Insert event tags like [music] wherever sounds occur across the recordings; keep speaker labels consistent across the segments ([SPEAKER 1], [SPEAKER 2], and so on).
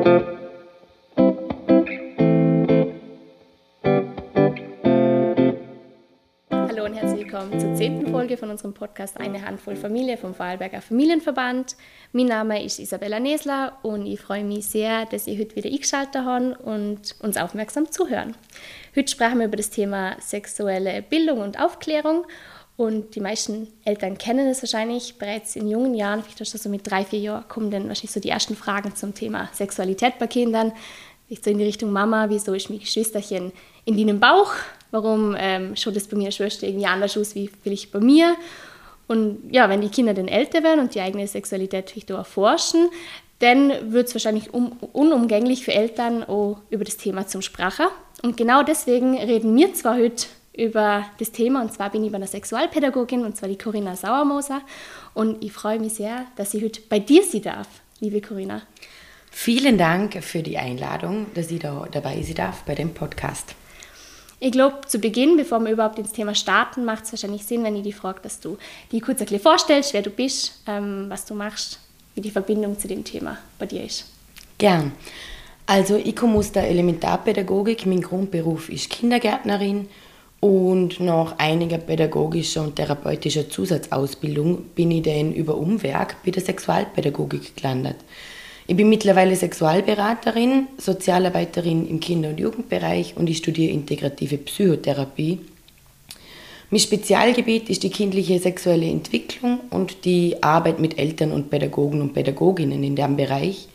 [SPEAKER 1] Hallo und herzlich willkommen zur zehnten Folge von unserem Podcast Eine Handvoll Familie vom Vorarlberger Familienverband. Mein Name ist Isabella Nesler und ich freue mich sehr, dass ihr heute wieder eingeschaltet habt und uns aufmerksam zuhören. Heute sprechen wir über das Thema sexuelle Bildung und Aufklärung und die meisten Eltern kennen es wahrscheinlich bereits in jungen Jahren, vielleicht schon so mit drei, vier Jahren, kommen dann wahrscheinlich so die ersten Fragen zum Thema Sexualität bei Kindern. Ich so in die Richtung Mama, wieso ist mein Geschwisterchen in deinem Bauch? Warum ähm, schaut es bei mir Schwester irgendwie anders aus wie vielleicht bei mir? Und ja, wenn die Kinder dann älter werden und die eigene Sexualität vielleicht auch erforschen, dann wird es wahrscheinlich um, unumgänglich für Eltern auch über das Thema zum Sprache. Und genau deswegen reden wir zwar heute über das Thema, und zwar bin ich bei einer Sexualpädagogin, und zwar die Corinna Sauermoser. Und ich freue mich sehr, dass ich heute bei dir sein darf, liebe Corinna.
[SPEAKER 2] Vielen Dank für die Einladung, dass ich da dabei sein darf bei dem Podcast.
[SPEAKER 1] Ich glaube, zu Beginn, bevor wir überhaupt ins Thema starten, macht es wahrscheinlich Sinn, wenn ich dich frage, dass du dir kurz ein bisschen vorstellst, wer du bist, ähm, was du machst, wie die Verbindung zu dem Thema bei dir ist.
[SPEAKER 2] Gern. Also ich komme aus der Elementarpädagogik, mein Grundberuf ist Kindergärtnerin und nach einiger pädagogischer und therapeutischer Zusatzausbildung bin ich dann über Umwerk bei der Sexualpädagogik gelandet. Ich bin mittlerweile Sexualberaterin, Sozialarbeiterin im Kinder- und Jugendbereich und ich studiere integrative Psychotherapie. Mein Spezialgebiet ist die kindliche sexuelle Entwicklung und die Arbeit mit Eltern und Pädagogen und Pädagoginnen in dem Bereich.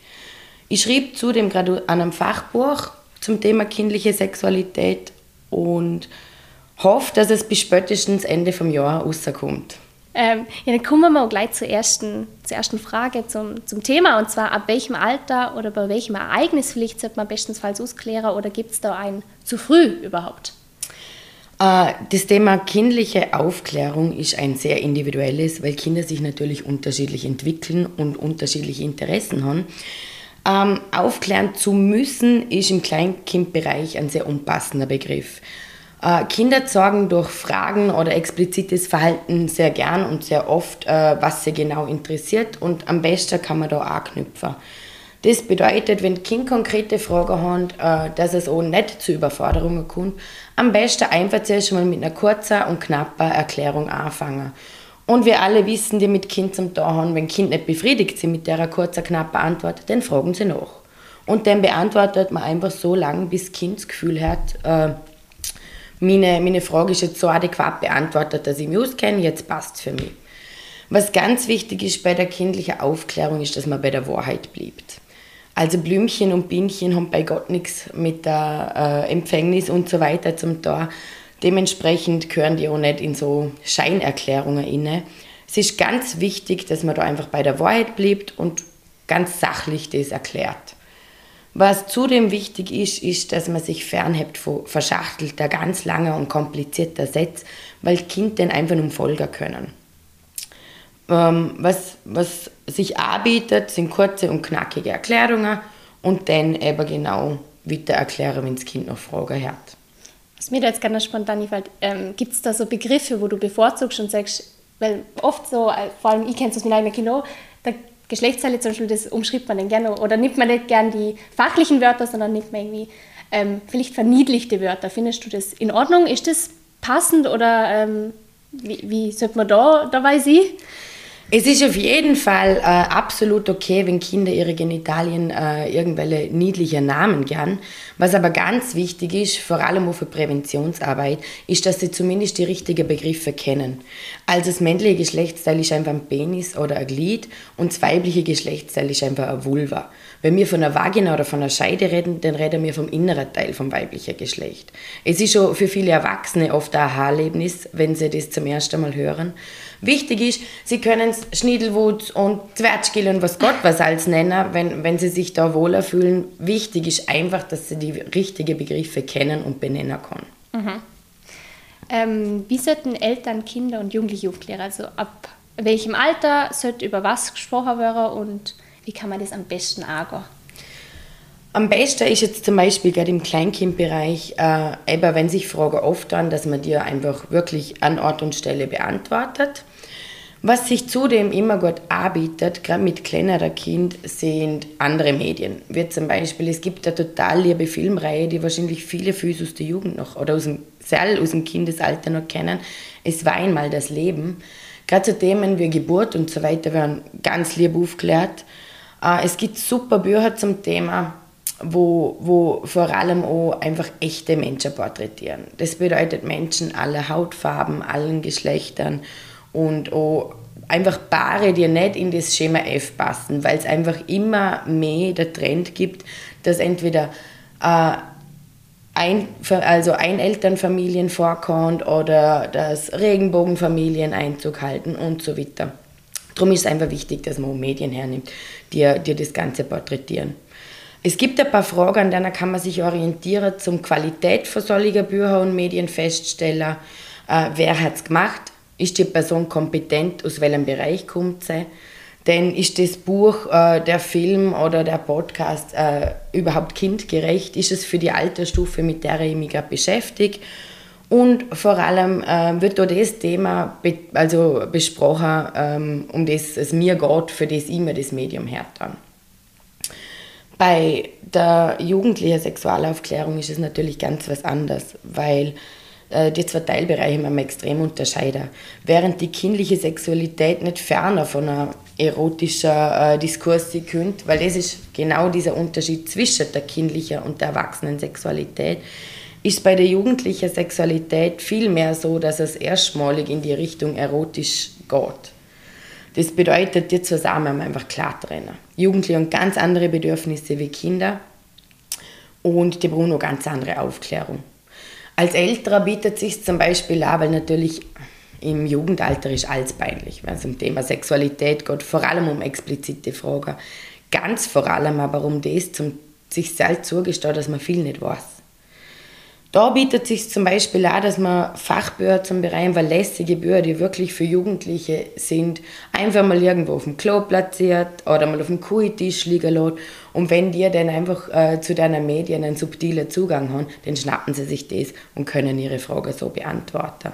[SPEAKER 2] Ich schrieb zudem gerade an einem Fachbuch zum Thema kindliche Sexualität und hoffe, dass es bis spätestens Ende vom Jahr rauskommt.
[SPEAKER 1] Ähm, ja, dann kommen wir mal gleich zur ersten, zur ersten Frage zum, zum Thema und zwar ab welchem Alter oder bei welchem Ereignis vielleicht sollte man bestensfalls ausklären oder gibt es da ein zu früh überhaupt?
[SPEAKER 2] Äh, das Thema kindliche Aufklärung ist ein sehr individuelles, weil Kinder sich natürlich unterschiedlich entwickeln und unterschiedliche Interessen haben. Ähm, aufklären zu müssen ist im Kleinkindbereich ein sehr unpassender Begriff. Äh, Kinder zeigen durch Fragen oder explizites Verhalten sehr gern und sehr oft, äh, was sie genau interessiert und am besten kann man da anknüpfen. Das bedeutet, wenn Kind konkrete Fragen haben, äh, dass es auch nicht zu Überforderungen kommt, am besten einfach zuerst mal mit einer kurzen und knappen Erklärung anfangen. Und wir alle wissen, die mit Kind zum Tun haben, wenn Kind nicht befriedigt sind mit der kurzen, knappen Antwort, dann fragen sie nach. Und dann beantwortet man einfach so lange, bis Kind das Gefühl hat, meine, meine Frage ist jetzt so adäquat beantwortet, dass ich mich auskenne, jetzt passt für mich. Was ganz wichtig ist bei der kindlichen Aufklärung, ist, dass man bei der Wahrheit bleibt. Also Blümchen und Bienchen haben bei Gott nichts mit der äh, Empfängnis und so weiter zum Tor. Dementsprechend gehören die auch nicht in so Scheinerklärungen inne. Es ist ganz wichtig, dass man da einfach bei der Wahrheit bleibt und ganz sachlich das erklärt. Was zudem wichtig ist, ist, dass man sich fernhebt von verschachtelter, ganz langer und komplizierter Sätze, weil Kinder dann einfach nur folgen können. Ähm, was, was sich anbietet, sind kurze und knackige Erklärungen und dann eben genau weiter erklären, wenn das Kind noch Fragen hat.
[SPEAKER 1] Was mir da jetzt ganz spontan einfällt, ähm, gibt es da so Begriffe, wo du bevorzugst und sagst, weil oft so, äh, vor allem ich kenne es aus meinem eigenen Kino, Geschlechtsteile zum Beispiel, das umschreibt man dann gerne oder nimmt man nicht gern die fachlichen Wörter, sondern nimmt man irgendwie ähm, vielleicht verniedlichte Wörter. Findest du das in Ordnung? Ist das passend oder ähm, wie, wie sollte man da dabei sein?
[SPEAKER 2] Es ist auf jeden Fall äh, absolut okay, wenn Kinder ihre Genitalien äh, irgendwelche niedliche Namen gern. Was aber ganz wichtig ist, vor allem auch für Präventionsarbeit, ist, dass sie zumindest die richtigen Begriffe kennen. Also das männliche Geschlechtsteil ist einfach ein Penis oder ein Glied und das weibliche Geschlechtsteil ist einfach eine Vulva. Wenn wir von einer Vagina oder von einer Scheide reden, dann reden wir vom inneren Teil vom weiblichen Geschlecht. Es ist schon für viele Erwachsene oft ein Aha-Erlebnis, wenn sie das zum ersten Mal hören. Wichtig ist, sie können Schniedelwut und Zwetschgil und was Gott was als nennen, wenn, wenn sie sich da wohler fühlen. Wichtig ist einfach, dass sie die richtigen Begriffe kennen und benennen können.
[SPEAKER 1] Mhm. Ähm, wie sollten Eltern, Kinder und Jugendliche aufklären? Also ab welchem Alter sollte über was gesprochen werden und wie kann man das am besten angehen?
[SPEAKER 2] Am besten ist jetzt zum Beispiel gerade im Kleinkindbereich, äh, eben wenn sich Fragen oft an, dass man die einfach wirklich an Ort und Stelle beantwortet. Was sich zudem immer gut anbietet, gerade mit kleineren Kind, sind andere Medien. Wie zum Beispiel, es gibt eine total liebe Filmreihe, die wahrscheinlich viele Füße aus der Jugend noch oder aus dem, sehr aus dem Kindesalter noch kennen. Es war einmal das Leben. Gerade zu Themen wie Geburt und so weiter werden ganz lieb aufgeklärt. Äh, es gibt super Bücher zum Thema, wo, wo vor allem auch einfach echte Menschen porträtieren. Das bedeutet Menschen aller Hautfarben, allen Geschlechtern und auch einfach Paare, die nicht in das Schema F passen, weil es einfach immer mehr der Trend gibt, dass entweder äh, ein, also Einelternfamilien vorkommt oder dass Regenbogenfamilien Einzug halten und so weiter. Darum ist es einfach wichtig, dass man Medien hernimmt, die, die das Ganze porträtieren. Es gibt ein paar Fragen, an denen kann man sich orientieren zum Qualität von solchen Büchern und Medien feststellen. Äh, wer hat es gemacht? Ist die Person kompetent? Aus welchem Bereich kommt sie? Denn ist das Buch, äh, der Film oder der Podcast äh, überhaupt kindgerecht? Ist es für die Altersstufe, mit der ich mich gerade beschäftige? Und vor allem äh, wird da das Thema be also besprochen, ähm, um das es mir geht, für das ich mir das Medium hertan. Bei der jugendlichen Sexualaufklärung ist es natürlich ganz was anderes, weil äh, die zwei Teilbereiche man extrem unterscheiden. Während die kindliche Sexualität nicht ferner von einer erotischen äh, Diskurs sich könnte, weil das ist genau dieser Unterschied zwischen der kindlichen und der erwachsenen Sexualität, ist bei der jugendlichen Sexualität viel mehr so, dass es erstmalig in die Richtung erotisch geht. Das bedeutet, die zusammen einfach klar trennen. Jugendliche haben ganz andere Bedürfnisse wie Kinder und die brauchen auch ganz andere Aufklärung. Als Älterer bietet sich zum Beispiel auch, weil natürlich im Jugendalter ist alles peinlich, wenn es um Thema Sexualität geht, vor allem um explizite Fragen. Ganz vor allem aber um das, zum sich selbst zugestehen, dass man viel nicht weiß. Da bietet sich zum Beispiel auch, dass man Fachbücher zum Bereich verlässliche Bücher, die wirklich für Jugendliche sind, einfach mal irgendwo auf dem Klo platziert oder mal auf dem Kuhitisch liegen lässt. Und wenn die dann einfach äh, zu deinen Medien einen subtilen Zugang haben, dann schnappen sie sich das und können ihre Fragen so beantworten.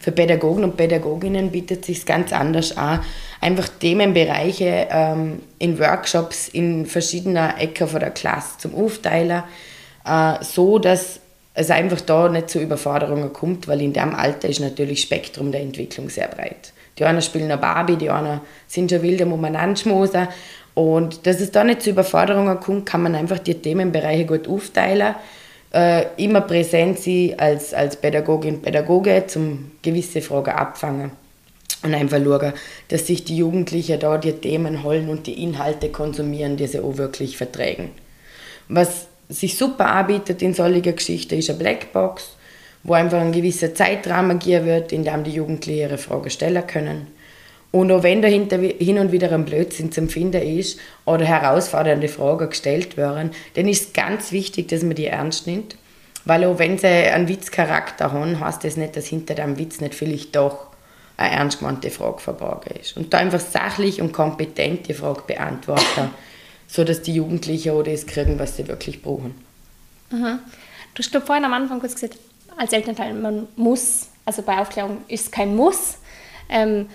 [SPEAKER 2] Für Pädagogen und Pädagoginnen bietet sich ganz anders an, einfach Themenbereiche ähm, in Workshops in verschiedenen Ecken von der Klasse zum Aufteilen, äh, so dass es einfach da nicht zu Überforderungen kommt, weil in dem Alter ist natürlich Spektrum der Entwicklung sehr breit. Die einen spielen eine Barbie, die anderen sind schon wild umeinander schmusen. Und dass es da nicht zu Überforderungen kommt, kann man einfach die Themenbereiche gut aufteilen. Äh, immer präsent sein als, als Pädagogin, Pädagoge, zum gewisse Fragen abfangen. Und einfach schauen, dass sich die Jugendlichen da die Themen holen und die Inhalte konsumieren, die sie auch wirklich verträgen. Was sich super anbietet in solchen Geschichten, ist eine Blackbox, wo einfach ein gewisser Zeitrahmen gegeben wird, in dem die Jugendlichen ihre Fragen stellen können. Und auch wenn dahinter hin und wieder ein Blödsinn zum Finden ist oder herausfordernde Fragen gestellt werden, dann ist es ganz wichtig, dass man die ernst nimmt. Weil auch wenn sie einen Witzcharakter haben, heißt das nicht, dass hinter dem Witz nicht vielleicht doch eine ernst gemeinte Frage verborgen ist. Und da einfach sachlich und kompetent die Frage beantworten so dass die Jugendlichen auch das kriegen, was sie wirklich brauchen.
[SPEAKER 1] Mhm. Du hast vorhin am Anfang kurz gesagt, als Elternteil, man muss, also bei Aufklärung ist kein Muss. Ähm,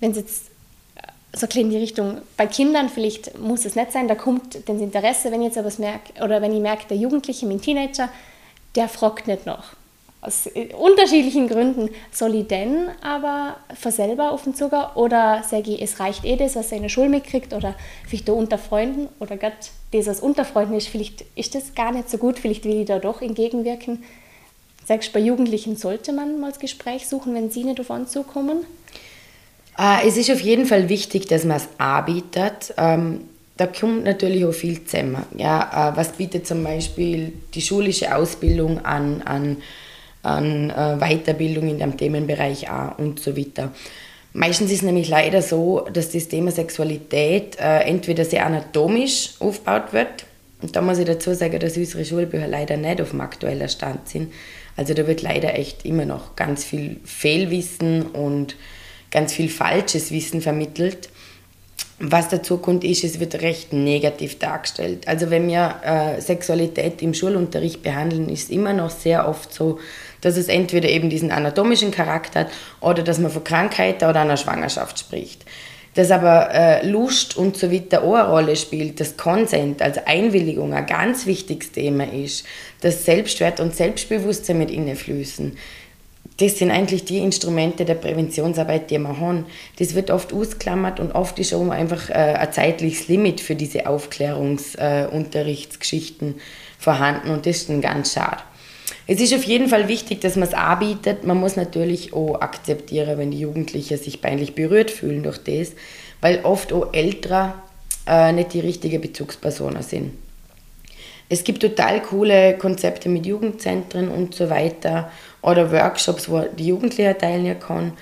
[SPEAKER 1] wenn es jetzt so in die Richtung, bei Kindern vielleicht muss es nicht sein, da kommt das Interesse, wenn ich jetzt aber merke, oder wenn ich merke, der Jugendliche, mein Teenager, der fragt nicht noch aus unterschiedlichen Gründen soll ich denn aber von selber auf den Zucker oder sage ich, es reicht eh das, was er in der Schule mitkriegt oder vielleicht da unter Freunden oder gerade das, was unter Freunden ist, vielleicht ist das gar nicht so gut, vielleicht will ich da doch entgegenwirken. Sagst du, bei Jugendlichen sollte man mal das Gespräch suchen, wenn sie nicht auf uns zukommen?
[SPEAKER 2] Äh, es ist auf jeden Fall wichtig, dass man es anbietet. Ähm, da kommt natürlich auch viel zusammen. Ja, äh, was bietet zum Beispiel die schulische Ausbildung an, an an äh, Weiterbildung in dem Themenbereich auch und so weiter. Meistens ist es nämlich leider so, dass das Thema Sexualität äh, entweder sehr anatomisch aufgebaut wird. Und da muss ich dazu sagen, dass unsere Schulbücher leider nicht auf dem aktuellen Stand sind. Also da wird leider echt immer noch ganz viel Fehlwissen und ganz viel falsches Wissen vermittelt. was dazu kommt, ist, es wird recht negativ dargestellt. Also wenn wir äh, Sexualität im Schulunterricht behandeln, ist es immer noch sehr oft so, dass es entweder eben diesen anatomischen Charakter hat oder dass man von Krankheiten oder einer Schwangerschaft spricht. Dass aber äh, Lust und so weiter auch eine Rolle spielt, dass Consent, also Einwilligung, ein ganz wichtiges Thema ist, dass Selbstwert und Selbstbewusstsein mit innen fließen das sind eigentlich die Instrumente der Präventionsarbeit, die wir haben. Das wird oft ausklammert und oft ist auch einfach äh, ein zeitliches Limit für diese Aufklärungsunterrichtsgeschichten äh, vorhanden und das ist dann ganz schade. Es ist auf jeden Fall wichtig, dass man es anbietet. Man muss natürlich auch akzeptieren, wenn die Jugendlichen sich peinlich berührt fühlen durch das, weil oft auch Ältere äh, nicht die richtige Bezugspersonen sind. Es gibt total coole Konzepte mit Jugendzentren und so weiter oder Workshops, wo die Jugendlichen teilnehmen kann,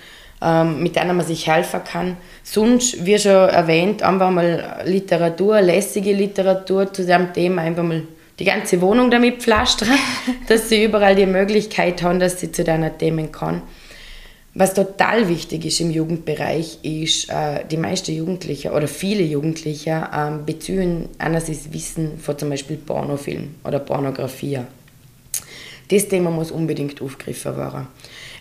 [SPEAKER 2] ähm, mit denen man sich helfen kann. Sonst, wie schon erwähnt, einfach mal Literatur, lässige Literatur zu diesem Thema, einfach mal die ganze Wohnung damit pflastern, [laughs] dass sie überall die Möglichkeit haben, dass sie zu diesen Themen kann. Was total wichtig ist im Jugendbereich, ist, äh, die meisten Jugendlichen oder viele Jugendliche äh, beziehen einerseits Wissen von zum Beispiel Pornofilm oder Pornografie. Das Thema muss unbedingt aufgegriffen werden.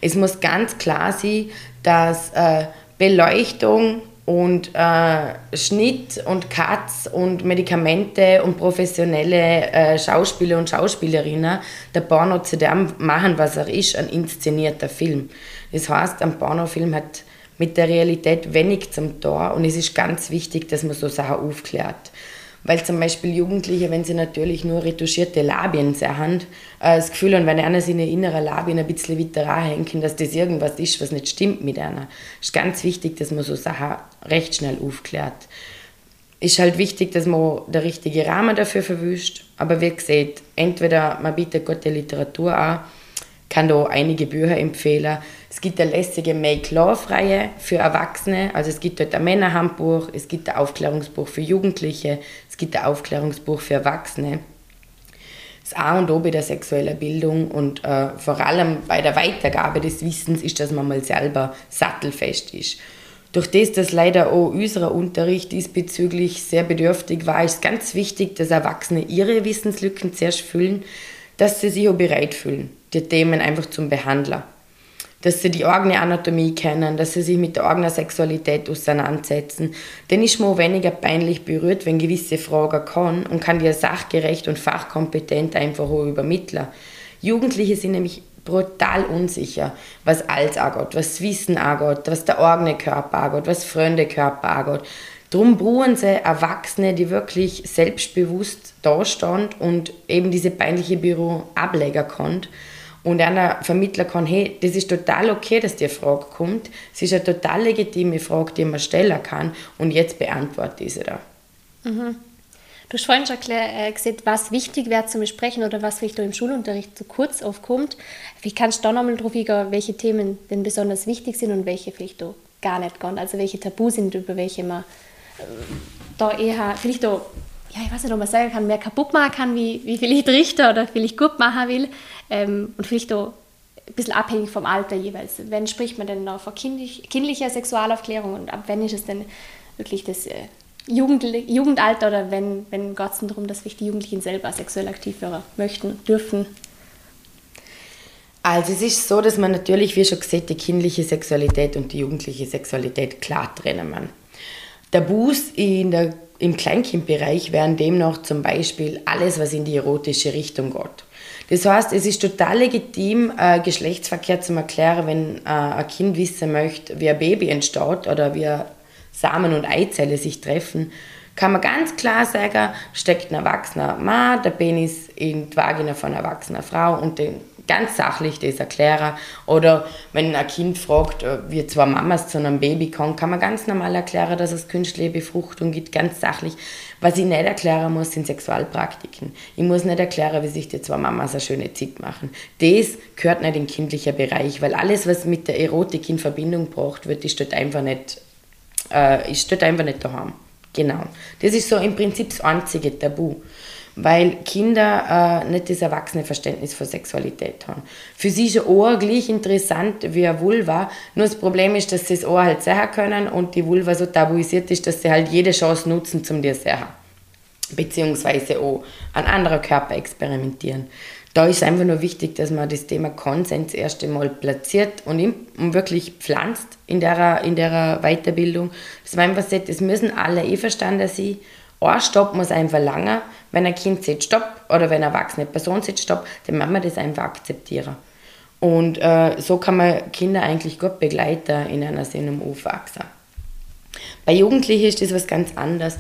[SPEAKER 2] Es muss ganz klar sein, dass äh, Beleuchtung und äh, Schnitt und Cuts und Medikamente und professionelle äh, Schauspieler und Schauspielerinnen der Porno zu dem machen, was er ist, ein inszenierter Film. Das heißt, ein Pornofilm hat mit der Realität wenig zum Tor und es ist ganz wichtig, dass man so Sachen aufklärt. Weil zum Beispiel Jugendliche, wenn sie natürlich nur retuschierte Labien haben, äh, das Gefühl haben, wenn einer seine inneren Labien ein bisschen weiter ranhängen, dass das irgendwas ist, was nicht stimmt mit einer. Es ist ganz wichtig, dass man so Sachen recht schnell aufklärt. Ist halt wichtig, dass man den richtigen Rahmen dafür verwischt. Aber wie gesagt, entweder man bietet gute Literatur an, kann da einige Bücher empfehlen. Es gibt eine lässige Make-Love-Reihe für Erwachsene. Also es gibt dort ein Männerhandbuch, es gibt ein Aufklärungsbuch für Jugendliche, es gibt ein Aufklärungsbuch für Erwachsene. Das A und O bei der sexuellen Bildung und äh, vor allem bei der Weitergabe des Wissens ist, dass man mal selber sattelfest ist. Durch das, dass leider auch unser Unterricht diesbezüglich sehr bedürftig war, ist ganz wichtig, dass Erwachsene ihre Wissenslücken zuerst füllen, dass sie sich auch bereit fühlen, die Themen einfach zum Behandler dass sie die eigene Anatomie kennen, dass sie sich mit der eigenen Sexualität auseinandersetzen. Ist man auch weniger peinlich berührt, wenn gewisse Fragen kann und kann die sachgerecht und fachkompetent einfach auch übermitteln. Jugendliche sind nämlich brutal unsicher, was alles angeht, was Wissen angeht, was der eigene Körper angeht, was Freunde Körper angeht. Darum brauchen sie Erwachsene, die wirklich selbstbewusst dastehen und eben diese peinliche Büro ablegen können und einer vermitteln kann, hey, das ist total okay, dass die Frage kommt. Es ist eine total legitime Frage, die man stellen kann und jetzt beantworte ich sie da.
[SPEAKER 1] Mhm. Du hast vorhin schon äh, gesagt, was wichtig wäre zum Besprechen oder was vielleicht im Schulunterricht zu kurz aufkommt. Wie kannst du da nochmal drauf eingehen, welche Themen denn besonders wichtig sind und welche vielleicht auch gar nicht gehen? Also welche Tabu sind, über welche man äh, da eher, vielleicht auch ja, ich weiß nicht, ob man sagen kann, mehr kaputt machen kann, wie, wie vielleicht Richter oder vielleicht gut machen will. Ähm, und vielleicht auch ein bisschen abhängig vom Alter jeweils. Wenn spricht man denn noch von kindlich, kindlicher Sexualaufklärung und ab wann ist es denn wirklich das äh, Jugend, Jugendalter oder wenn, wenn geht es darum, dass vielleicht die Jugendlichen selber sexuell aktiv werden möchten, dürfen?
[SPEAKER 2] Also es ist so, dass man natürlich, wie schon gesagt, die kindliche Sexualität und die jugendliche Sexualität klar trennen kann. Tabus in der im Kleinkindbereich wären demnach zum Beispiel alles, was in die erotische Richtung geht. Das heißt, es ist total legitim, äh, Geschlechtsverkehr zu erklären, wenn äh, ein Kind wissen möchte, wie ein Baby entsteht oder wie Samen und Eizelle sich treffen, kann man ganz klar sagen, steckt ein erwachsener Mann der Penis in die Vagina von einer erwachsenen Frau und den ganz sachlich das erklären. Oder wenn ein Kind fragt, äh, wie zwei Mamas zu einem Baby kommen, kann man ganz normal erklären, dass es künstliche Befruchtung gibt, ganz sachlich. Was ich nicht erklären muss, sind Sexualpraktiken. Ich muss nicht erklären, wie sich die zwei Mamas eine schöne Zeit machen. Das gehört nicht in den kindlichen Bereich, weil alles, was mit der Erotik in Verbindung gebracht wird, ist dort einfach nicht, äh, ist dort einfach nicht daheim. Genau. Das ist so im Prinzip das einzige Tabu. Weil Kinder äh, nicht das erwachsene Verständnis von Sexualität haben. Für sie ist ein Ohr gleich interessant wie eine Vulva, nur das Problem ist, dass sie das Ohr halt sehen können und die Vulva so tabuisiert ist, dass sie halt jede Chance nutzen, zum dir zu sehen. Beziehungsweise auch an anderer Körper experimentieren. Da ist einfach nur wichtig, dass man das Thema Konsens erst einmal platziert und, wirklich pflanzt in der, in der Weiterbildung. Dass man einfach sagt, es müssen alle einverstanden sein ein Stopp muss einfach lange. Wenn ein Kind sagt Stopp oder wenn eine erwachsene Person sagt Stopp, dann muss man das einfach akzeptieren. Und äh, so kann man Kinder eigentlich gut begleiten in einer Sinn aufwachsen. Bei Jugendlichen ist das was ganz anderes.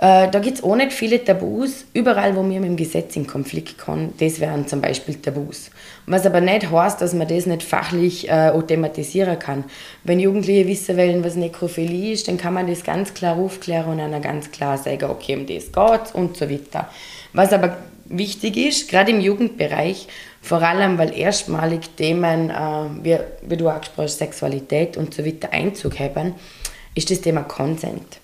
[SPEAKER 2] Äh, da gibt es auch nicht viele Tabus. Überall, wo wir mit dem Gesetz in Konflikt kommen, das wären zum Beispiel Tabus. Was aber nicht heißt, dass man das nicht fachlich äh, auch thematisieren kann. Wenn Jugendliche wissen wollen, was Nekrophilie ist, dann kann man das ganz klar aufklären und einer ganz klar sagen, okay, um das geht und so weiter. Was aber wichtig ist, gerade im Jugendbereich, vor allem, weil erstmalig Themen, äh, wie, wie du angesprochen hast, Sexualität und so weiter Einzug haben, ist das Thema Consent.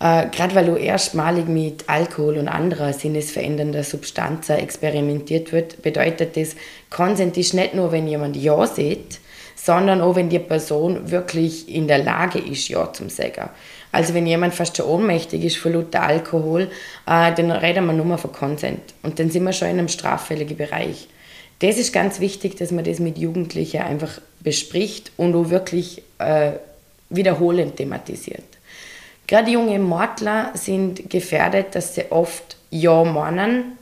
[SPEAKER 2] Äh, Gerade weil du erstmalig mit Alkohol und anderer sinnesverändernder Substanzen experimentiert wird, bedeutet das, Konsent ist nicht nur, wenn jemand Ja sieht, sondern auch, wenn die Person wirklich in der Lage ist, Ja zum sagen. Also wenn jemand fast schon ohnmächtig ist von lauter Alkohol, äh, dann reden wir nur mal von Konsent. Und dann sind wir schon in einem straffälligen Bereich. Das ist ganz wichtig, dass man das mit Jugendlichen einfach bespricht und auch wirklich äh, wiederholend thematisiert. Gerade junge Mordler sind gefährdet, dass sie oft Ja meinen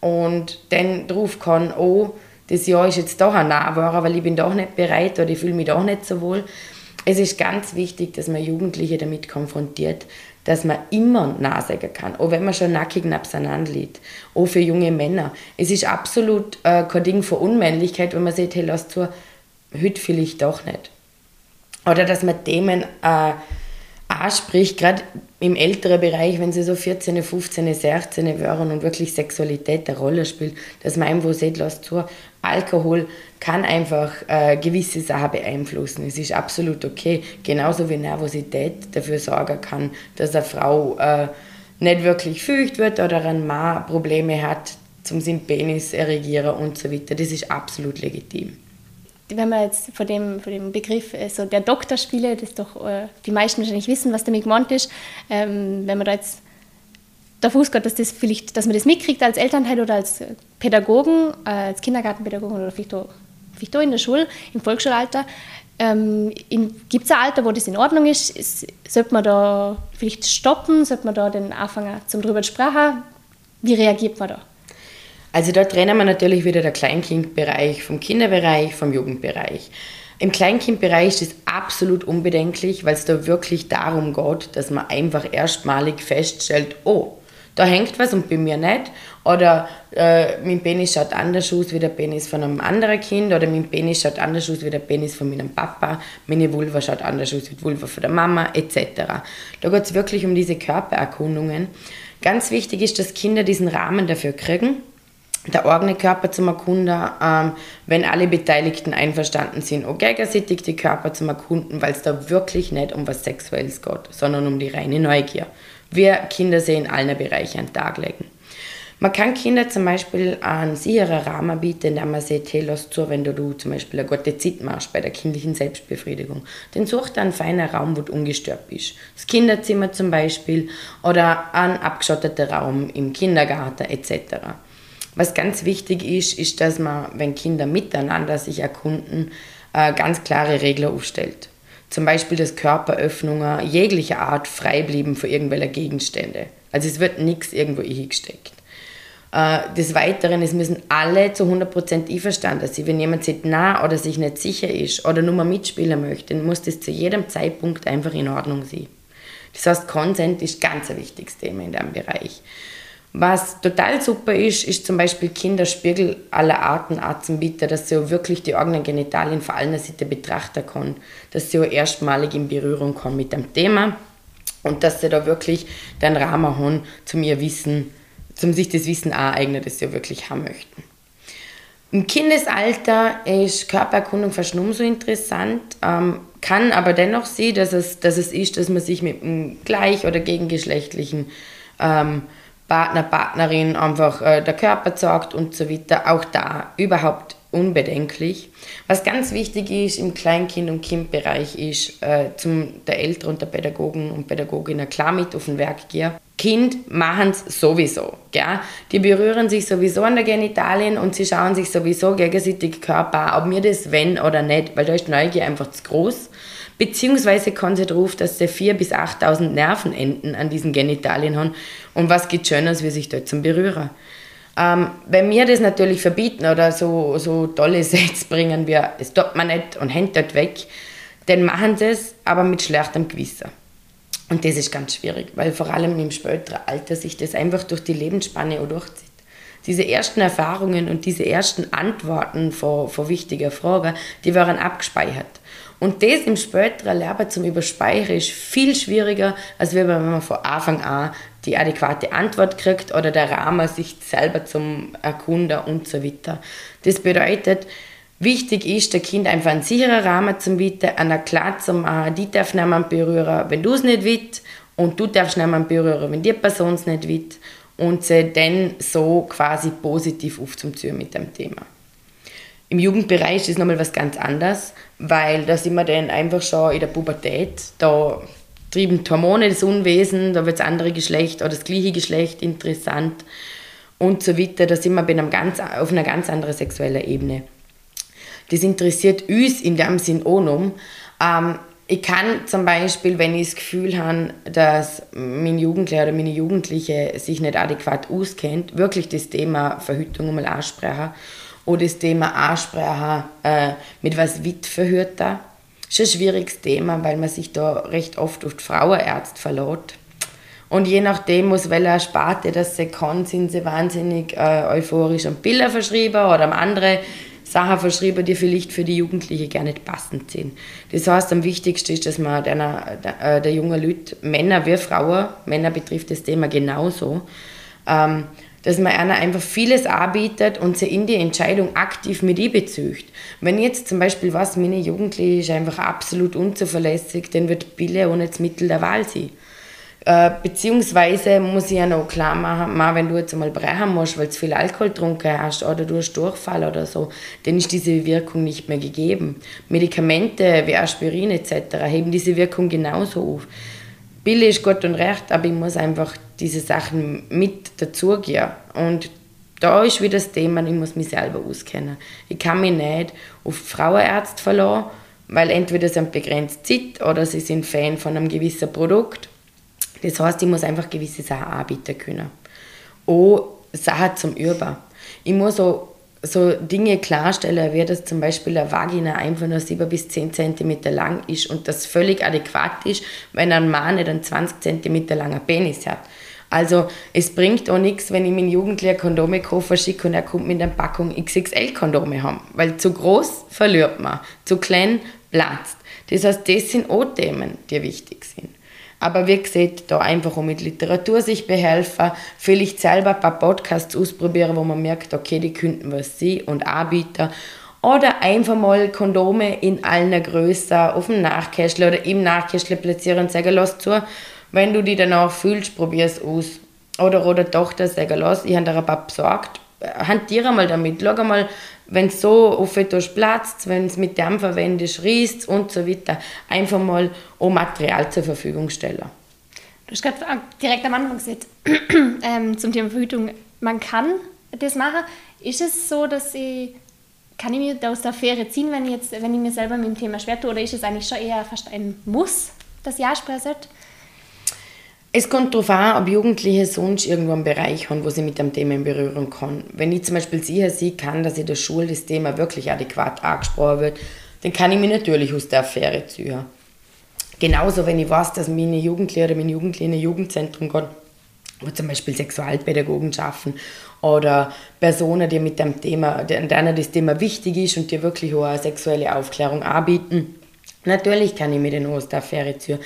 [SPEAKER 2] und dann drauf kann, oh, das Jahr ist jetzt doch ein Nein weil ich bin doch nicht bereit oder ich fühle mich doch nicht so wohl. Es ist ganz wichtig, dass man Jugendliche damit konfrontiert, dass man immer Nein sagen kann, auch wenn man schon nackig nebeneinander liegt. Auch für junge Männer. Es ist absolut äh, kein Ding von Unmännlichkeit, wenn man sagt, hey, lass zu, heute fühle ich doch nicht. Oder dass man Themen äh, anspricht, gerade im älteren Bereich, wenn sie so 14, 15, 16 wären und wirklich Sexualität eine Rolle spielt, dass man einfach sieht, lasst zu, Alkohol kann einfach äh, gewisse Sachen beeinflussen. Es ist absolut okay. Genauso wie Nervosität dafür sorgen kann, dass eine Frau äh, nicht wirklich fürcht wird oder ein Mann Probleme hat zum Sinn Penis erregieren und so weiter. Das ist absolut legitim
[SPEAKER 1] wenn man jetzt von dem, von dem Begriff äh, so der Doktorspiele, das doch äh, die meisten wahrscheinlich wissen, was damit gemeint ist, ähm, wenn man da jetzt davon ausgeht, dass, das vielleicht, dass man das mitkriegt als Elternteil oder als Pädagogen, äh, als Kindergartenpädagogen oder vielleicht auch, vielleicht auch in der Schule, im Volksschulalter, ähm, Gibt es ein Alter, wo das in Ordnung ist? ist? Sollte man da vielleicht stoppen? Sollte man da den anfangen zum drüber sprechen? Wie reagiert man da?
[SPEAKER 2] Also da trennen wir natürlich wieder der Kleinkindbereich vom Kinderbereich, vom Jugendbereich. Im Kleinkindbereich ist es absolut unbedenklich, weil es da wirklich darum geht, dass man einfach erstmalig feststellt, oh, da hängt was und bei mir nicht. Oder äh, mein Penis schaut anders aus wie der Penis von einem anderen Kind. Oder mein Penis schaut anders aus wie der Penis von meinem Papa. Meine Vulva schaut anders aus wie die Vulva von der Mama, etc. Da geht es wirklich um diese Körpererkundungen. Ganz wichtig ist, dass Kinder diesen Rahmen dafür kriegen der eigene Körper zum Erkunden, ähm, wenn alle Beteiligten einverstanden sind, auch gegenseitig die Körper zum Erkunden, weil es da wirklich nicht um was Sexuelles geht, sondern um die reine Neugier. Wir Kinder sehen allen Bereiche an Tag legen. Man kann Kindern zum Beispiel einen sicheren Rahmen bieten, indem man sagt, hey, lass zu, wenn du, zum Beispiel eine gute Zeit machst bei der kindlichen Selbstbefriedigung, dann such dir einen feinen Raum, wo du ungestört bist. Das Kinderzimmer zum Beispiel oder ein abgeschotteter Raum im Kindergarten etc. Was ganz wichtig ist, ist, dass man, wenn Kinder miteinander sich erkunden, äh, ganz klare Regler aufstellt. Zum Beispiel, dass Körperöffnungen jeglicher Art frei blieben für irgendwelche Gegenstände. Also es wird nichts irgendwo hingesteckt. Äh, des Weiteren, es müssen alle zu 100% einverstanden sein. Wenn jemand sagt, na oder sich nicht sicher ist oder nur mal mitspielen möchte, dann muss das zu jedem Zeitpunkt einfach in Ordnung sein. Das heißt, Consent ist ganz ein wichtiges Thema in diesem Bereich. Was total super ist, ist zum Beispiel Kinderspiegel aller Arten anzubieten, dass sie auch wirklich die eigenen Genitalien vor allen Seiten betrachten können, dass sie auch erstmalig in Berührung kommen mit dem Thema und dass sie da wirklich den Rahmen haben, zum ihr Wissen, zum sich das Wissen aneignen, das sie wirklich haben möchten. Im Kindesalter ist Körpererkundung fast nur so interessant, ähm, kann aber dennoch sehen, dass es, dass es ist, dass man sich mit einem gleich- oder gegengeschlechtlichen ähm, Partner, Partnerin einfach äh, der Körper sagt und so weiter. Auch da überhaupt unbedenklich. Was ganz wichtig ist im Kleinkind- und Kindbereich ist, äh, zum der Eltern und der Pädagogen und Pädagoginnen klar mit auf den Werk gehen. Kind machen es sowieso. Gell? Die berühren sich sowieso an der Genitalien und sie schauen sich sowieso gegenseitig Körper an, ob mir das wenn oder nicht, weil da ist Neugier einfach zu groß. Beziehungsweise kann sie darauf, dass sie 4.000 bis 8.000 Nervenenden an diesen Genitalien haben. Und was geht schöner, wie sich dort zum Berühren. Ähm, wenn wir das natürlich verbieten oder so, so tolle Sätze bringen wir, es tut man nicht und hängt dort weg, dann machen sie es, aber mit schlechtem Gewissen. Und das ist ganz schwierig, weil vor allem im späteren Alter sich das einfach durch die Lebensspanne auch durchzieht. Diese ersten Erfahrungen und diese ersten Antworten von, von wichtigen Fragen, die werden abgespeichert. Und das im späteren Leben zum Überspeichern ist viel schwieriger, als wenn man von Anfang an die adäquate Antwort kriegt oder der Rahmen sich selber zum Erkunden und so weiter. Das bedeutet, wichtig ist, der Kind einfach einen sicheren Rahmen zu bieten, einer klar zu machen, die darf niemand berühren, wenn du es nicht willst, und du darfst niemand berühren, wenn die Person es nicht will, und sie dann so quasi positiv aufzuziehen mit dem Thema. Im Jugendbereich ist es nochmal was ganz anderes, weil da sind wir dann einfach schon in der Pubertät, da trieben die Hormone das Unwesen, da wird das andere Geschlecht oder das gleiche Geschlecht interessant und so weiter. Da sind wir bei ganz, auf einer ganz anderen sexuellen Ebene. Das interessiert uns in dem Sinn auch noch. Ähm, ich kann zum Beispiel, wenn ich das Gefühl habe, dass mein Jugendlicher oder meine Jugendliche sich nicht adäquat auskennt, wirklich das Thema Verhütung einmal ansprechen oder das Thema ansprechen, äh, mit was da. Das ist ein schwieriges Thema, weil man sich da recht oft auf die Frauenärzte verlässt. Und je nachdem, aus welcher Sparte das sie kann, sind sie wahnsinnig äh, euphorisch am Bilder verschrieben oder am andere Sachen verschrieben, die vielleicht für die Jugendlichen gar nicht passend sind. Das heißt, am wichtigsten ist, dass man der, der, äh, der jungen Leute, Männer wie Frauen, Männer betrifft das Thema genauso, ähm, dass man einer einfach vieles anbietet und sie in die Entscheidung aktiv mit einbezieht. Wenn jetzt zum Beispiel was, meine Jugendliche ist einfach absolut unzuverlässig, dann wird Pille ohne das Mittel der Wahl sein. Äh, beziehungsweise muss ich ja noch klar machen, wenn du jetzt einmal brechen musst, weil du viel Alkohol getrunken hast oder du hast Durchfall oder so, dann ist diese Wirkung nicht mehr gegeben. Medikamente wie Aspirin etc. heben diese Wirkung genauso auf. Billy ist gut und recht, aber ich muss einfach diese Sachen mit dazugehen. Und da ist wieder das Thema, ich muss mich selber auskennen. Ich kann mich nicht auf Frauenärzte verlassen, weil entweder sie haben begrenzt Zeit oder sie sind Fan von einem gewissen Produkt. Das heißt, ich muss einfach gewisse Sachen anbieten können. Auch Sachen zum Üben. Ich muss auch so Dinge klarstellen, wie das zum Beispiel eine Vagina einfach nur 7 bis 10 cm lang ist und das völlig adäquat ist, wenn ein Mann nicht einen 20 cm langen Penis hat. Also es bringt auch nichts, wenn ich meinen Jugendlichen Kondome kaufe, schicke und er kommt mit einer Packung XXL-Kondome haben. Weil zu groß verliert man, zu klein platzt. Das heißt, das sind auch Themen, die wichtig sind. Aber wie gesagt, da einfach auch mit Literatur sich behelfen, vielleicht selber ein paar Podcasts ausprobieren, wo man merkt, okay, die könnten was sein und anbieten. Oder einfach mal Kondome in allen Größen auf dem Nachkästchen oder im Nachkästchen platzieren und sagen, lass zu, wenn du die danach fühlst, probier es aus. Oder, oder Tochter sagen, lass, ich habe dir ein paar besorgt, hantiere mal damit, schau mal, wenn es so auf etwas platzt, wenn es mit dem verwendest, riecht und so weiter, einfach mal auch Material zur Verfügung stellen.
[SPEAKER 1] Du hast gerade direkt am Anfang gesagt, [clears throat] ähm, zum Thema Verhütung, man kann das machen. Ist es so, dass ich, kann ich mir aus der Affäre ziehen, wenn ich, jetzt, wenn ich mir selber mit dem Thema schwer tue, oder ist es eigentlich schon eher fast ein Muss, das Ja sprechen
[SPEAKER 2] es kommt darauf an, ob Jugendliche sonst irgendwo einen Bereich haben, wo sie mit dem Thema in Berührung kommen. Wenn ich zum Beispiel sicher sehen kann, dass in der Schule das Thema wirklich adäquat angesprochen wird, dann kann ich mich natürlich aus der Affäre ziehen. Genauso, wenn ich weiß, dass meine Jugendliche oder meine Jugendliche in ein Jugendzentrum gehen, wo zum Beispiel Sexualpädagogen schaffen oder Personen, die mit dem Thema, denen das Thema wichtig ist und die wirklich auch eine sexuelle Aufklärung anbieten. Natürlich kann ich mich dann aus der Affäre ziehen.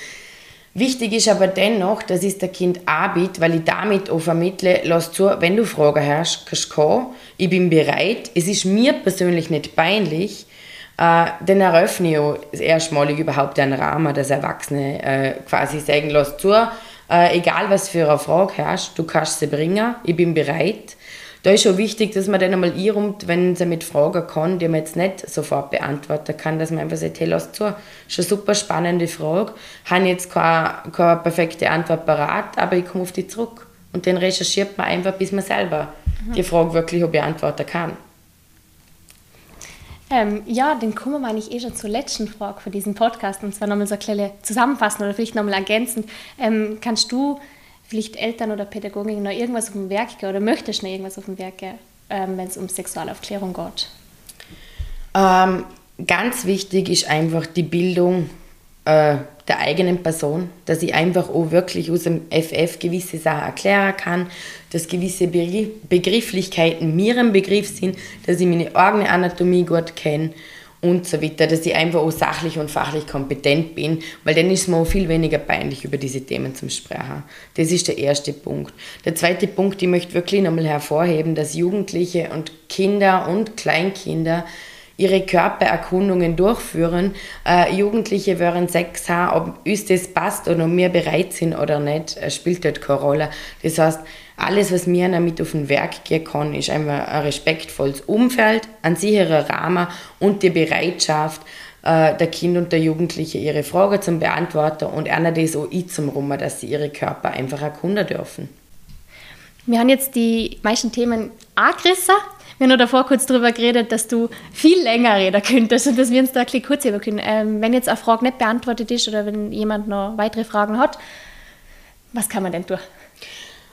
[SPEAKER 2] Wichtig ist aber dennoch, dass es der Kind anbietet, weil ich damit auch vermittle, lass zu, wenn du Fragen hast, kannst du kommen, ich bin bereit, es ist mir persönlich nicht peinlich, äh, dann eröffne ich auch erstmalig überhaupt einen Rahmen, dass Erwachsene äh, quasi sagen, lass zu, Äh, egal was für eine Frage hast, du kannst sie bringen, ich bin bereit. Da ist schon wichtig, dass man dann einmal einräumt, wenn sie mit Fragen kann, die man jetzt nicht sofort beantworten kann, dass man einfach sagt, hey, lass zu, eine super spannende Frage, habe jetzt keine, keine perfekte Antwort parat, aber ich komme auf die zurück. Und dann recherchiert man einfach, bis man selber mhm. die Frage wirklich beantworten kann.
[SPEAKER 1] Ähm, ja, dann kommen wir eigentlich eh schon zur letzten Frage für diesen Podcast und zwar nochmal so eine kleine zusammenfassen oder vielleicht nochmal ergänzend. Ähm, kannst du vielleicht Eltern oder Pädagogen noch irgendwas auf dem Werk gehen oder möchtest du noch irgendwas auf dem Werk gehen, ähm, wenn es um Sexualaufklärung geht?
[SPEAKER 2] Ähm, ganz wichtig ist einfach die Bildung äh, der eigenen Person, dass ich einfach auch wirklich aus dem FF gewisse Sachen erklären kann, dass gewisse Begrifflichkeiten mir ein Begriff sind, dass ich meine eigene Anatomie gut kenne und so weiter, dass ich einfach auch sachlich und fachlich kompetent bin, weil dann ist es mir auch viel weniger peinlich, über diese Themen zu sprechen. Das ist der erste Punkt. Der zweite Punkt, ich möchte wirklich nochmal hervorheben, dass Jugendliche und Kinder und Kleinkinder ihre Körpererkundungen durchführen. Äh, Jugendliche während sechs haben, ob uns das passt oder ob wir bereit sind oder nicht, äh, spielt dort keine Rolle. Das heißt, alles, was mir damit auf den Werk gehen kann, ist einfach ein respektvolles Umfeld, ein sicherer Rahmen und die Bereitschaft, äh, der Kind und der Jugendliche ihre Fragen zu beantworten und einer das auch ich zum Rum, dass sie ihre Körper einfach erkunden dürfen.
[SPEAKER 1] Wir haben jetzt die meisten Themen angerissen. Wir haben davor kurz darüber geredet, dass du viel länger reden könntest und dass wir uns da ein bisschen kurz über können. Ähm, wenn jetzt eine Frage nicht beantwortet ist oder wenn jemand noch weitere Fragen hat, was kann man denn tun?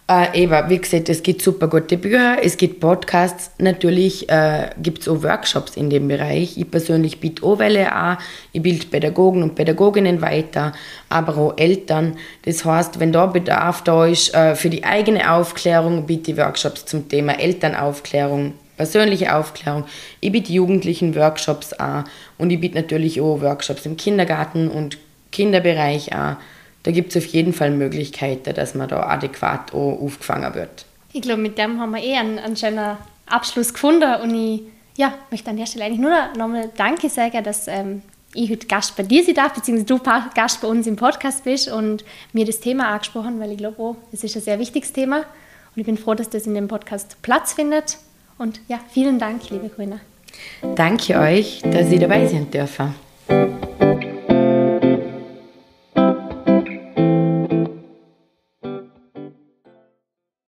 [SPEAKER 2] Äh, Eva, wie gesagt, es gibt super gute Bücher, es gibt Podcasts, natürlich äh, gibt es auch Workshops in dem Bereich. Ich persönlich biete auch Welle an, ich bilde Pädagogen und Pädagoginnen weiter, aber auch Eltern. Das heißt, wenn da Bedarf da ist äh, für die eigene Aufklärung, biete ich Workshops zum Thema Elternaufklärung, persönliche Aufklärung. Ich biete Jugendlichen Workshops an und ich biete natürlich auch Workshops im Kindergarten und Kinderbereich an. Da gibt es auf jeden Fall Möglichkeiten, dass man da adäquat auch aufgefangen wird.
[SPEAKER 1] Ich glaube, mit dem haben wir eh einen, einen schönen Abschluss gefunden und ich ja, möchte an der Stelle eigentlich nur nochmal Danke sagen, dass ähm, ich heute Gast bei dir sein darf, beziehungsweise du Gast bei uns im Podcast bist und mir das Thema angesprochen, weil ich glaube, oh, ist ein sehr wichtiges Thema und ich bin froh, dass das in dem Podcast Platz findet und ja, vielen Dank, liebe Corinna.
[SPEAKER 2] Danke euch, dass ihr dabei sein dürfen.